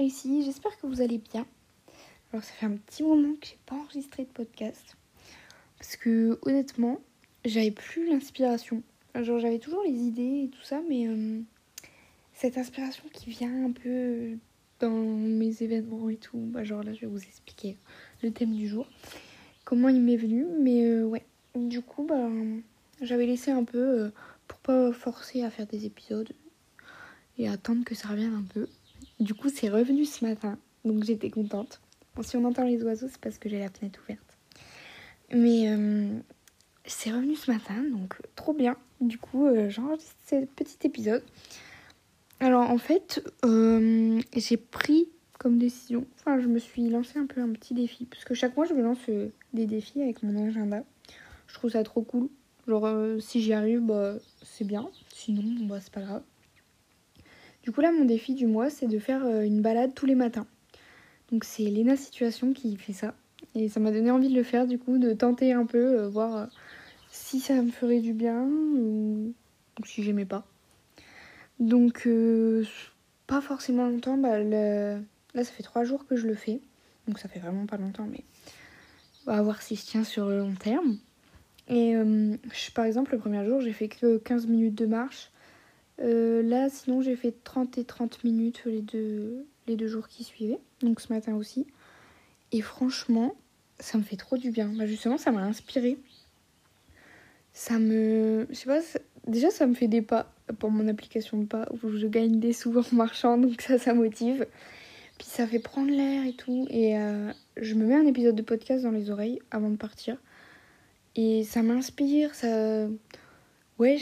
ici, j'espère que vous allez bien. Alors ça fait un petit moment que j'ai pas enregistré de podcast. Parce que honnêtement, j'avais plus l'inspiration. Genre j'avais toujours les idées et tout ça, mais euh, cette inspiration qui vient un peu dans mes événements et tout, bah genre là je vais vous expliquer le thème du jour, comment il m'est venu, mais euh, ouais. Du coup, bah j'avais laissé un peu euh, pour pas forcer à faire des épisodes et attendre que ça revienne un peu. Du coup, c'est revenu ce matin, donc j'étais contente. Si on entend les oiseaux, c'est parce que j'ai la fenêtre ouverte. Mais euh, c'est revenu ce matin, donc trop bien. Du coup, euh, j'enregistre ce petit épisode. Alors, en fait, euh, j'ai pris comme décision, enfin, je me suis lancé un peu un petit défi, parce que chaque mois, je me lance des défis avec mon agenda. Je trouve ça trop cool. Genre, si j'y arrive, bah, c'est bien. Sinon, bah, c'est pas grave. Du coup, là, mon défi du mois, c'est de faire euh, une balade tous les matins. Donc, c'est Léna Situation qui fait ça. Et ça m'a donné envie de le faire, du coup, de tenter un peu, euh, voir euh, si ça me ferait du bien ou, si j'aimais pas. Donc, pas forcément longtemps. Bah, Là, ça fait trois jours que je le fais. Donc, ça fait vraiment pas longtemps, mais on va voir si je tiens sur le long terme. Et par exemple, le premier jour, j'ai fait que 15 minutes de marche. Euh, là, sinon, j'ai fait 30 et 30 minutes les deux, les deux jours qui suivaient. Donc ce matin aussi. Et franchement, ça me fait trop du bien. Bah, justement, ça m'a inspiré. Ça me. Je sais pas, déjà, ça me fait des pas pour mon application de pas où je gagne des sous en marchant. Donc ça, ça motive. Puis ça fait prendre l'air et tout. Et euh, je me mets un épisode de podcast dans les oreilles avant de partir. Et ça m'inspire, ça. Ouais,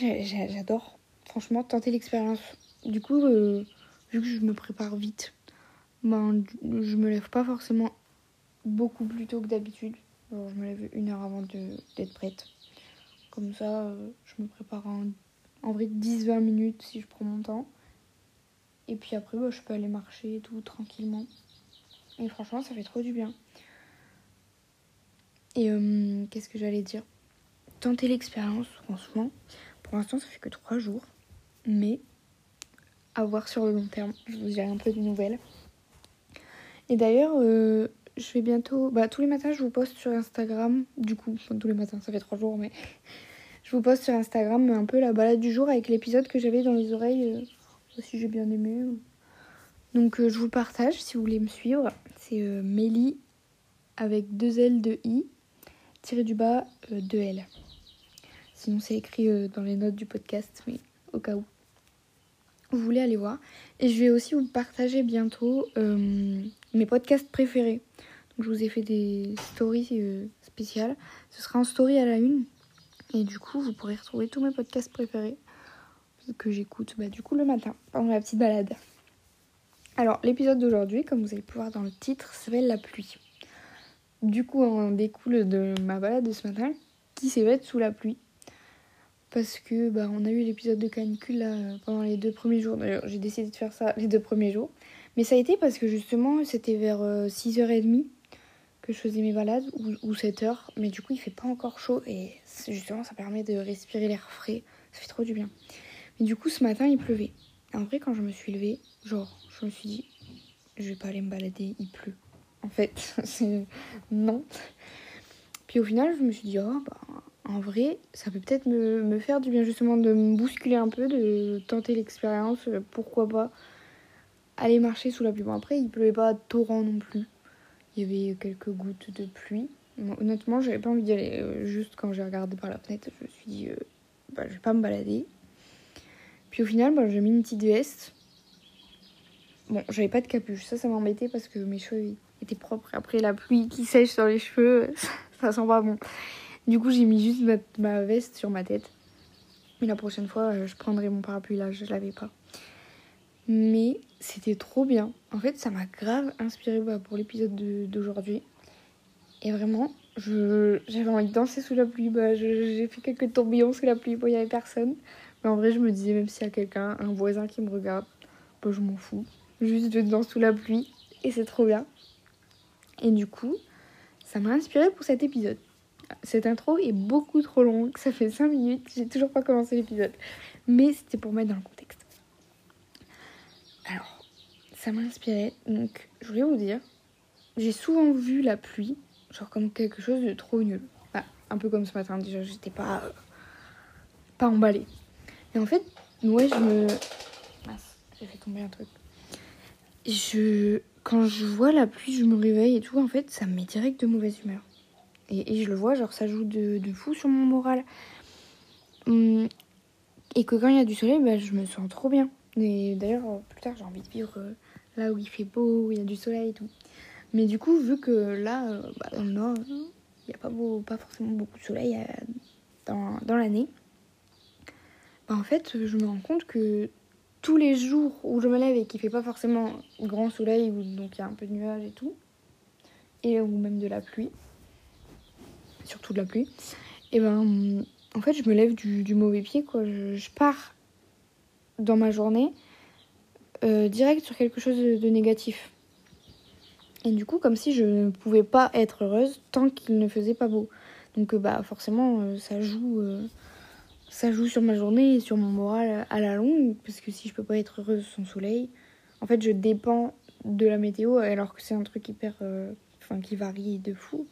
j'adore. Franchement, tenter l'expérience. Du coup, euh, vu que je me prépare vite, ben, je me lève pas forcément beaucoup plus tôt que d'habitude. Je me lève une heure avant d'être prête. Comme ça, euh, je me prépare en, en vrai 10-20 minutes si je prends mon temps. Et puis après, bah, je peux aller marcher et tout tranquillement. Et franchement, ça fait trop du bien. Et euh, qu'est-ce que j'allais dire? Tenter l'expérience, franchement. Pour l'instant, ça fait que 3 jours. Mais à voir sur le long terme. Je vous dirai un peu de nouvelles. Et d'ailleurs, euh, je vais bientôt. Bah, tous les matins, je vous poste sur Instagram. Du coup, enfin, tous les matins, ça fait 3 jours, mais. Je vous poste sur Instagram un peu la balade du jour avec l'épisode que j'avais dans les oreilles. euh, si j'ai bien aimé. Donc, euh, je vous partage si vous voulez me suivre. C'est euh, Mélie avec deux L de I tiré du bas euh, 2L. Sinon, c'est écrit dans les notes du podcast, mais au cas où. Vous voulez aller voir. Et je vais aussi vous partager bientôt euh, mes podcasts préférés. Je vous ai fait des stories euh, spéciales. Ce sera en story à la une. Et du coup, vous pourrez retrouver tous mes podcasts préférés que j'écoute bah, du coup le matin pendant la petite balade. Alors, l'épisode d'aujourd'hui, comme vous allez pouvoir dans le titre, s'appelle La pluie. Du coup, on découle de ma balade de ce matin qui faite sous la pluie. Parce que bah, on a eu l'épisode de canicule là, pendant les deux premiers jours. D'ailleurs, j'ai décidé de faire ça les deux premiers jours. Mais ça a été parce que justement, c'était vers euh, 6h30 que je faisais mes balades, ou, ou 7h. Mais du coup, il fait pas encore chaud et justement, ça permet de respirer l'air frais. Ça fait trop du bien. Mais du coup, ce matin, il pleuvait. En vrai, quand je me suis levée, genre, je me suis dit, je vais pas aller me balader, il pleut. En fait, c'est non. Puis au final, je me suis dit, oh, bah, en vrai, ça peut peut-être me, faire du bien, justement, de me bousculer un peu, de tenter l'expérience. euh, Pourquoi pas aller marcher sous la pluie. Bon, après, il pleuvait pas torrent non plus. Il y avait quelques gouttes de pluie. Honnêtement, j'avais pas envie d'y aller. euh, juste quand j'ai regardé par la fenêtre, je me suis dit, euh, bah, je vais pas me balader. Puis au final, bah, j'ai mis une petite veste. Bon, j'avais pas de capuche. Ça, ça m'embêtait parce que mes cheveux étaient propres. Après, la pluie qui sèche sur les cheveux, ça sent pas bon. Du coup, j'ai mis juste ma, veste sur ma tête. Mais la prochaine fois, euh, je prendrai mon parapluie là, je l'avais pas. Mais c'était trop bien. En fait, ça m'a grave inspiré bah, pour l'épisode de- d'aujourd'hui. Et vraiment, j'avais envie de danser sous la pluie. Bah, j'ai fait quelques tourbillons sous la pluie. Il n'y avait personne. Mais en vrai, je me disais, même s'il y a quelqu'un, un voisin qui me regarde, bah, je m'en fous. Juste, je danse sous la pluie. Et c'est trop bien. Et du coup, ça m'a inspiré pour cet épisode. Cette intro est beaucoup trop longue. Ça fait 5 minutes. J'ai toujours pas commencé l'épisode. Mais c'était pour mettre dans le contexte. Alors, ça m'a inspiré. Donc, je voulais vous dire, j'ai souvent vu la pluie, genre comme quelque chose de trop nul. un peu comme ce matin, déjà, j'étais pas, pas emballée. Et en fait, ouais, je me. j'ai fait tomber un truc. Je. Quand je vois la pluie, je me réveille et tout, en fait, ça me met direct de mauvaise humeur. Et, je le vois, genre, ça joue de, de fou sur mon moral. Hum, et que quand il y a du soleil, bah, je me sens trop bien. Et d'ailleurs, plus tard, j'ai envie de vivre euh, là où il fait beau, où il y a du soleil et tout. Mais du coup, vu que là, euh, bah, il n'y a pas, beau, pas forcément beaucoup de soleil euh, dans, dans l'année, bah, en fait, je me rends compte que tous les jours où je me lève et qu'il fait pas forcément grand soleil, donc il y a un peu de nuages et tout, et ou même de la pluie, surtout de la pluie, et ben en fait je me lève du, mauvais pied quoi. Je, pars dans ma journée euh, direct sur quelque chose de, négatif. Et du coup comme si je ne pouvais pas être heureuse tant qu'il ne faisait pas beau. Donc euh, bah forcément euh, ça joue ça joue sur ma journée et sur mon moral à la longue parce que si je peux pas être heureuse sans soleil, en fait je dépends de la météo alors que c'est un truc hyper enfin qui varie de fou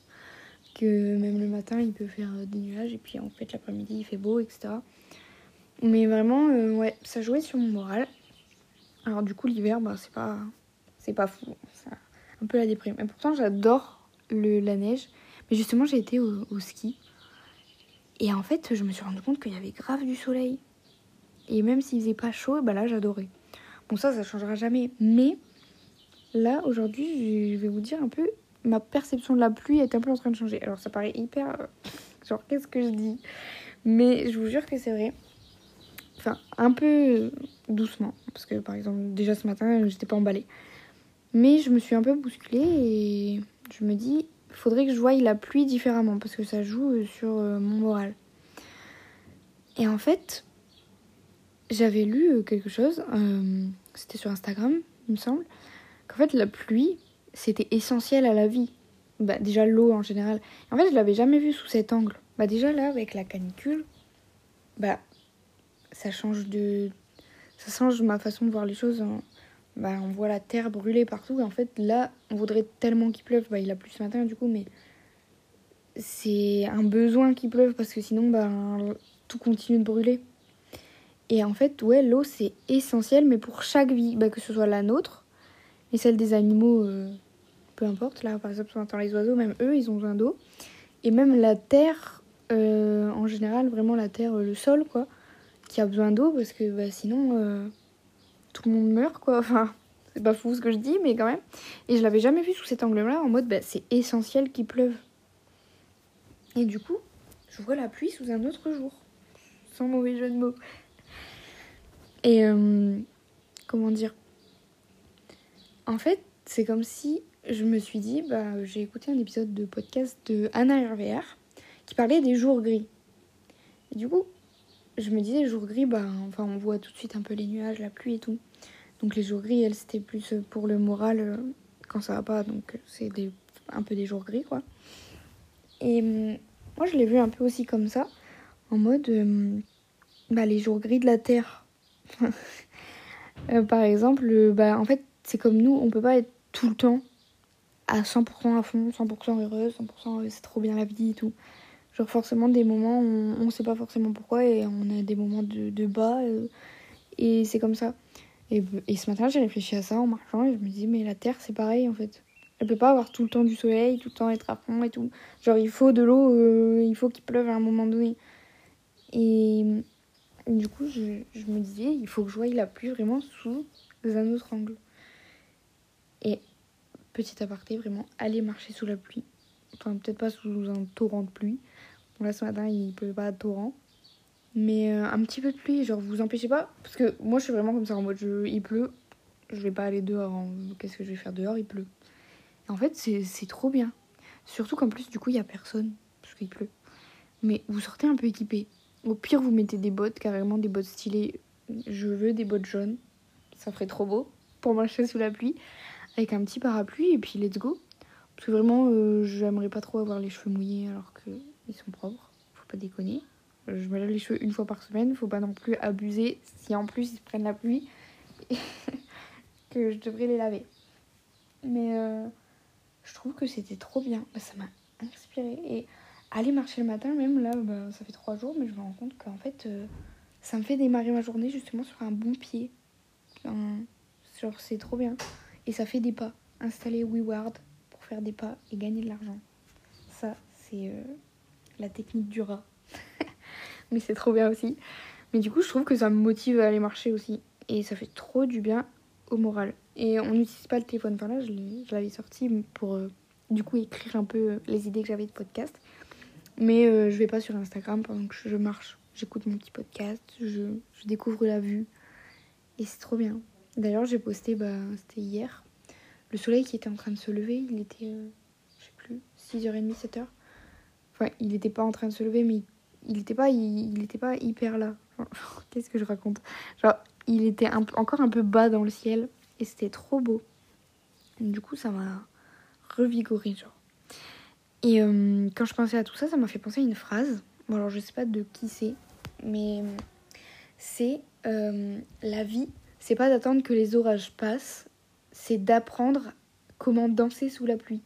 que même le matin il peut faire des nuages et puis en fait l'après-midi il fait beau etc mais vraiment euh, ouais ça jouait sur mon moral. Alors du coup l'hiver bah c'est pas c'est pas fou. C'est un peu la déprime. Et pourtant j'adore la neige. Mais justement j'ai été au, ski. Et en fait je me suis rendu compte qu'il y avait grave du soleil. Et même s'il faisait pas chaud bah là j'adorais. Bon ça ça changera jamais. Mais là aujourd'hui je vais vous dire un peu ma perception de la pluie est un peu en train de changer. Alors ça paraît hyper... Euh, genre qu'est-ce que je dis? Mais je vous jure que c'est vrai. Enfin, un peu doucement. Parce que par exemple, déjà ce matin, j'étais pas emballée. Mais je me suis un peu bousculée et je me dis, il faudrait que je voie la pluie différemment parce que ça joue euh, sur euh, mon moral. Et en fait, j'avais lu quelque chose, c'était sur Instagram, il me semble, qu'en fait la pluie, c'était essentiel à la vie. Bah, déjà l'eau en général. En fait, je l'avais jamais vu sous cet angle. Bah déjà là avec la canicule, bah ça change de ça change ma façon de voir les choses. Bah, on voit la terre brûler partout et en fait là, on voudrait tellement qu'il pleuve. Bah il a plu ce matin du coup mais c'est un besoin qu'il pleuve parce que sinon bah tout continue de brûler. Et en fait, ouais, l'eau c'est essentiel mais pour chaque vie, bah, que ce soit la nôtre et celle des animaux, euh, peu importe. Là, par exemple, on entend les oiseaux, même eux, ils ont besoin d'eau. Et même la terre, euh, en général, vraiment la terre, le sol, quoi, qui a besoin d'eau parce que bah, sinon, euh, tout le monde meurt, quoi. Enfin, c'est pas fou ce que je dis, mais quand même. Et je l'avais jamais vu sous cet angle-là, en mode, bah, c'est essentiel qu'il pleuve. Et du coup, je vois la pluie sous un autre jour. Sans mauvais jeu de mots. Et comment dire? En fait, c'est comme si je me suis dit, bah, j'ai écouté un épisode de podcast de Anna RVR qui parlait des jours gris. Et du coup, je me disais, jours gris, bah, enfin, on voit tout de suite un peu les nuages, la pluie et tout. Donc les jours gris, elle, c'était plus pour le moral euh, quand ça va pas. Donc c'est un peu des jours gris, quoi. Et hum, moi, je l'ai vu un peu aussi comme ça, en mode, hum, bah, les jours gris de la Terre. Euh, par exemple, bah, en fait, c'est comme nous, on peut pas être tout le temps à 100% à fond, 100% heureuse, 100% c'est trop bien la vie et tout. Genre forcément des moments où on, sait pas forcément pourquoi et on a des moments de, bas euh, et c'est comme ça. Et, et ce matin j'ai réfléchi à ça en marchant et je me dis mais la Terre c'est pareil en fait. Elle peut pas avoir tout le temps du soleil, tout le temps être à fond et tout. Genre il faut de l'eau, euh, il faut qu'il pleuve à un moment donné. Et, du coup je, je me disais il faut que je voie la pluie vraiment sous un autre angle. Et petit aparté, vraiment, aller marcher sous la pluie. Enfin, peut-être pas sous un torrent de pluie. Bon, là, ce matin, il pleut pas de torrent. Mais euh, un petit peu de pluie, genre, vous empêchez pas? Parce que moi, je suis vraiment comme ça, en mode, il pleut, je vais pas aller dehors. Qu'est-ce que je vais faire dehors? Il pleut. en fait, c'est trop bien. Surtout qu'en plus, du coup, il y a personne. Parce qu'il pleut. Mais vous sortez un peu équipé. Au pire, vous mettez des bottes, carrément des bottes stylées. Je veux des bottes jaunes. Ça ferait trop beau pour marcher sous la pluie avec un petit parapluie et puis let's go. Parce que vraiment, euh, j'aimerais pas trop avoir les cheveux mouillés alors qu'ils sont propres. Faut pas déconner. Je me lave les cheveux une fois par semaine. Faut pas non plus abuser si en plus ils se prennent la pluie. que je devrais les laver. Mais euh, je trouve que c'était trop bien. Bah, ça m'a inspiré. Et aller marcher le matin, même là, bah, ça fait trois jours, mais je me rends compte qu'en fait, euh, ça me fait démarrer ma journée justement sur un bon pied. genre, c'est trop bien. Et ça fait des pas. Installer WeWard pour faire des pas et gagner de l'argent. Ça, c'est euh, la technique du rat. mais c'est trop bien aussi. Mais du coup, je trouve que ça me motive à aller marcher aussi. Et ça fait trop du bien au moral. Et on n'utilise pas le téléphone. Enfin là, je l'avais sorti pour euh, du coup écrire un peu euh, les idées que j'avais de podcast. Mais je vais pas sur Instagram pendant que je marche. J'écoute mon petit podcast, je, découvre la vue. Et c'est trop bien. D'ailleurs, j'ai posté, bah, c'était hier, le soleil qui était en train de se lever. Il était, je sais plus, 6h30, 7h. Enfin, il n'était pas en train de se lever, mais il n'était pas, il, était pas hyper là. Qu'est-ce que je raconte? Genre, il était encore un peu bas dans le ciel et c'était trop beau. Du coup, ça m'a revigoré, genre. Et euh, quand je pensais à tout ça, ça m'a fait penser à une phrase. Bon, alors je sais pas de qui c'est, mais c'est euh, la vie, c'est pas d'attendre que les orages passent, c'est d'apprendre comment danser sous la pluie.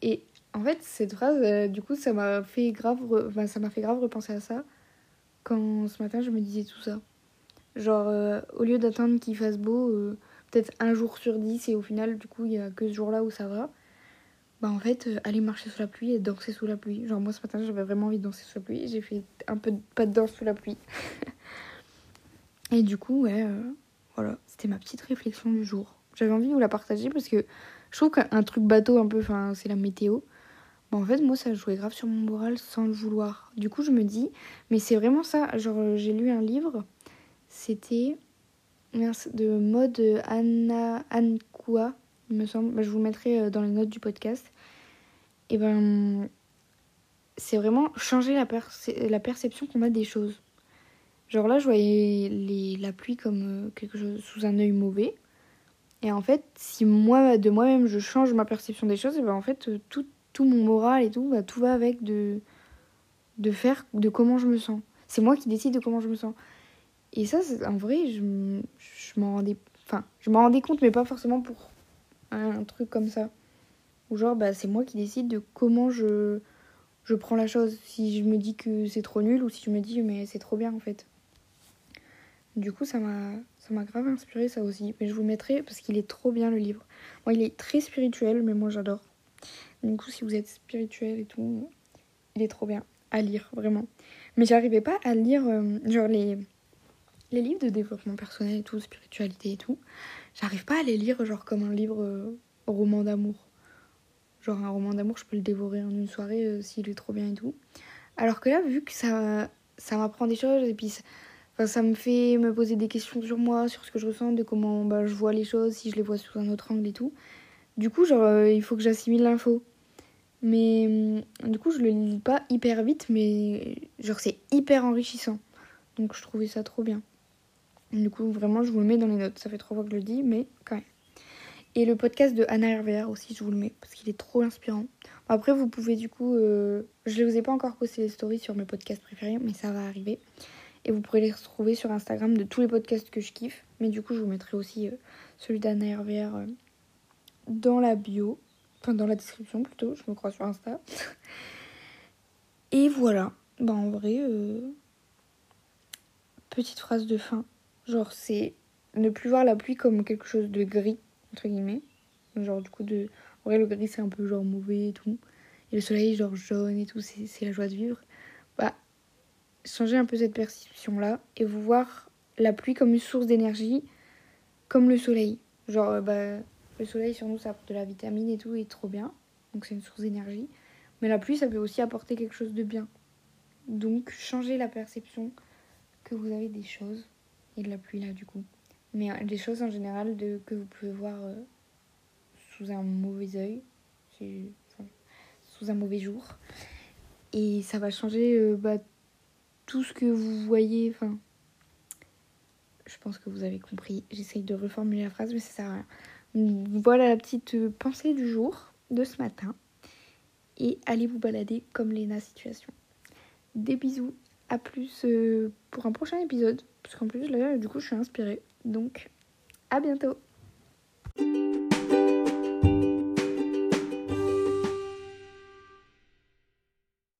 Et en fait, cette phrase, euh, du coup, ça m'a fait grave, ça m'a fait grave repenser à ça quand ce matin je me disais tout ça. Genre, euh, au lieu d'attendre qu'il fasse beau, euh, peut-être un jour sur dix, et au final, du coup, il y a que ce jour-là où ça va, bah en fait, aller marcher sous la pluie et danser sous la pluie. Genre, moi ce matin, j'avais vraiment envie de danser sous la pluie, j'ai fait un peu de pas de danse sous la pluie. et du coup, ouais, voilà, c'était ma petite réflexion du jour. J'avais envie de vous la partager parce que je trouve qu'un truc bateau, un peu, enfin, c'est la météo. Bah, en fait, moi, ça jouait grave sur mon moral sans le vouloir. Du coup, je me dis, mais c'est vraiment ça. Genre, j'ai lu un livre c'était de mode Anna Ankua, il me semble. Bah, je vous mettrai euh, dans les notes du podcast. Et ben, c'est vraiment changer la perception qu'on a des choses. Genre là, je voyais les, la pluie comme euh, quelque chose sous un œil mauvais. Et en fait, si moi, de moi-même, je change ma perception des choses, et ben en fait, euh, tout, tout mon moral et tout, bah, tout va avec de, de faire, de comment je me sens. C'est moi qui décide de comment je me sens. Et ça, en vrai, je, je m'en rendais, enfin, je m'en rendais compte, mais pas forcément pour un, truc comme ça. Ou genre, bah, c'est moi qui décide de comment je, je prends la chose. Si je me dis que c'est trop nul ou si je me dis, mais c'est trop bien en fait. Du coup, ça m'a, ça grave inspiré ça aussi. Mais je vous mettrai parce qu'il est trop bien le livre. Moi, il est très spirituel, mais moi j'adore. Du coup, si vous êtes spirituel et tout, il est trop bien à lire, vraiment. Mais j'arrivais pas à lire, euh, genre les les livres de développement personnel et tout, spiritualité et tout, j'arrive pas à les lire genre comme un livre euh, roman d'amour. Genre un roman d'amour, je peux le dévorer en une soirée euh, s'il est trop bien et tout. Alors que là, vu que ça, ça m'apprend des choses et puis ça, enfin, ça me fait me poser des questions sur moi, sur ce que je ressens, de comment bah, je vois les choses, si je les vois sous un autre angle et tout. Du coup, genre, euh, il faut que j'assimile l'info. Mais du coup, je le lis pas hyper vite, mais genre, c'est hyper enrichissant. Donc, je trouvais ça trop bien. Du coup, vraiment, je vous le mets dans les notes. Ça fait trois fois que je le dis, mais quand même. Et le podcast de Anna RVR aussi, je vous le mets parce qu'il est trop inspirant. Après, vous pouvez du coup. Euh, je ne vous ai pas encore posté les stories sur mes podcasts préférés, mais ça va arriver. Et vous pourrez les retrouver sur Instagram de tous les podcasts que je kiffe. Mais du coup, je vous mettrai aussi euh, celui d'Anna RVR euh, dans la bio. Enfin, dans la description plutôt, je me crois sur Insta. Et voilà. Bah, en vrai, petite phrase de fin. Genre, c'est ne plus voir la pluie comme quelque chose de gris, entre guillemets. Genre, du coup, de... en vrai, le gris, c'est un peu genre mauvais et tout. Et le soleil, genre jaune et tout, c'est la joie de vivre. Changer un peu cette perception-là et vous voir la pluie comme une source d'énergie, comme le soleil. Genre, euh, bah, le soleil sur nous, ça apporte de la vitamine et tout, et trop bien. Donc, c'est une source d'énergie. Mais la pluie, ça peut aussi apporter quelque chose de bien. Donc, changer la perception que vous avez des choses et de la pluie là du coup. Mais euh, des choses en général de, que vous pouvez voir euh, sous un mauvais oeil, sous un mauvais jour. Et ça va changer euh, bah, tout ce que vous voyez. Enfin, je pense que vous avez compris. J'essaye de reformuler la phrase, mais ça sert à rien. Voilà la petite pensée du jour de ce matin. Et allez vous balader comme Léna Situation. Des bisous, à plus pour un prochain épisode. Parce qu'en plus, là, du coup, je suis inspirée. Donc, à bientôt.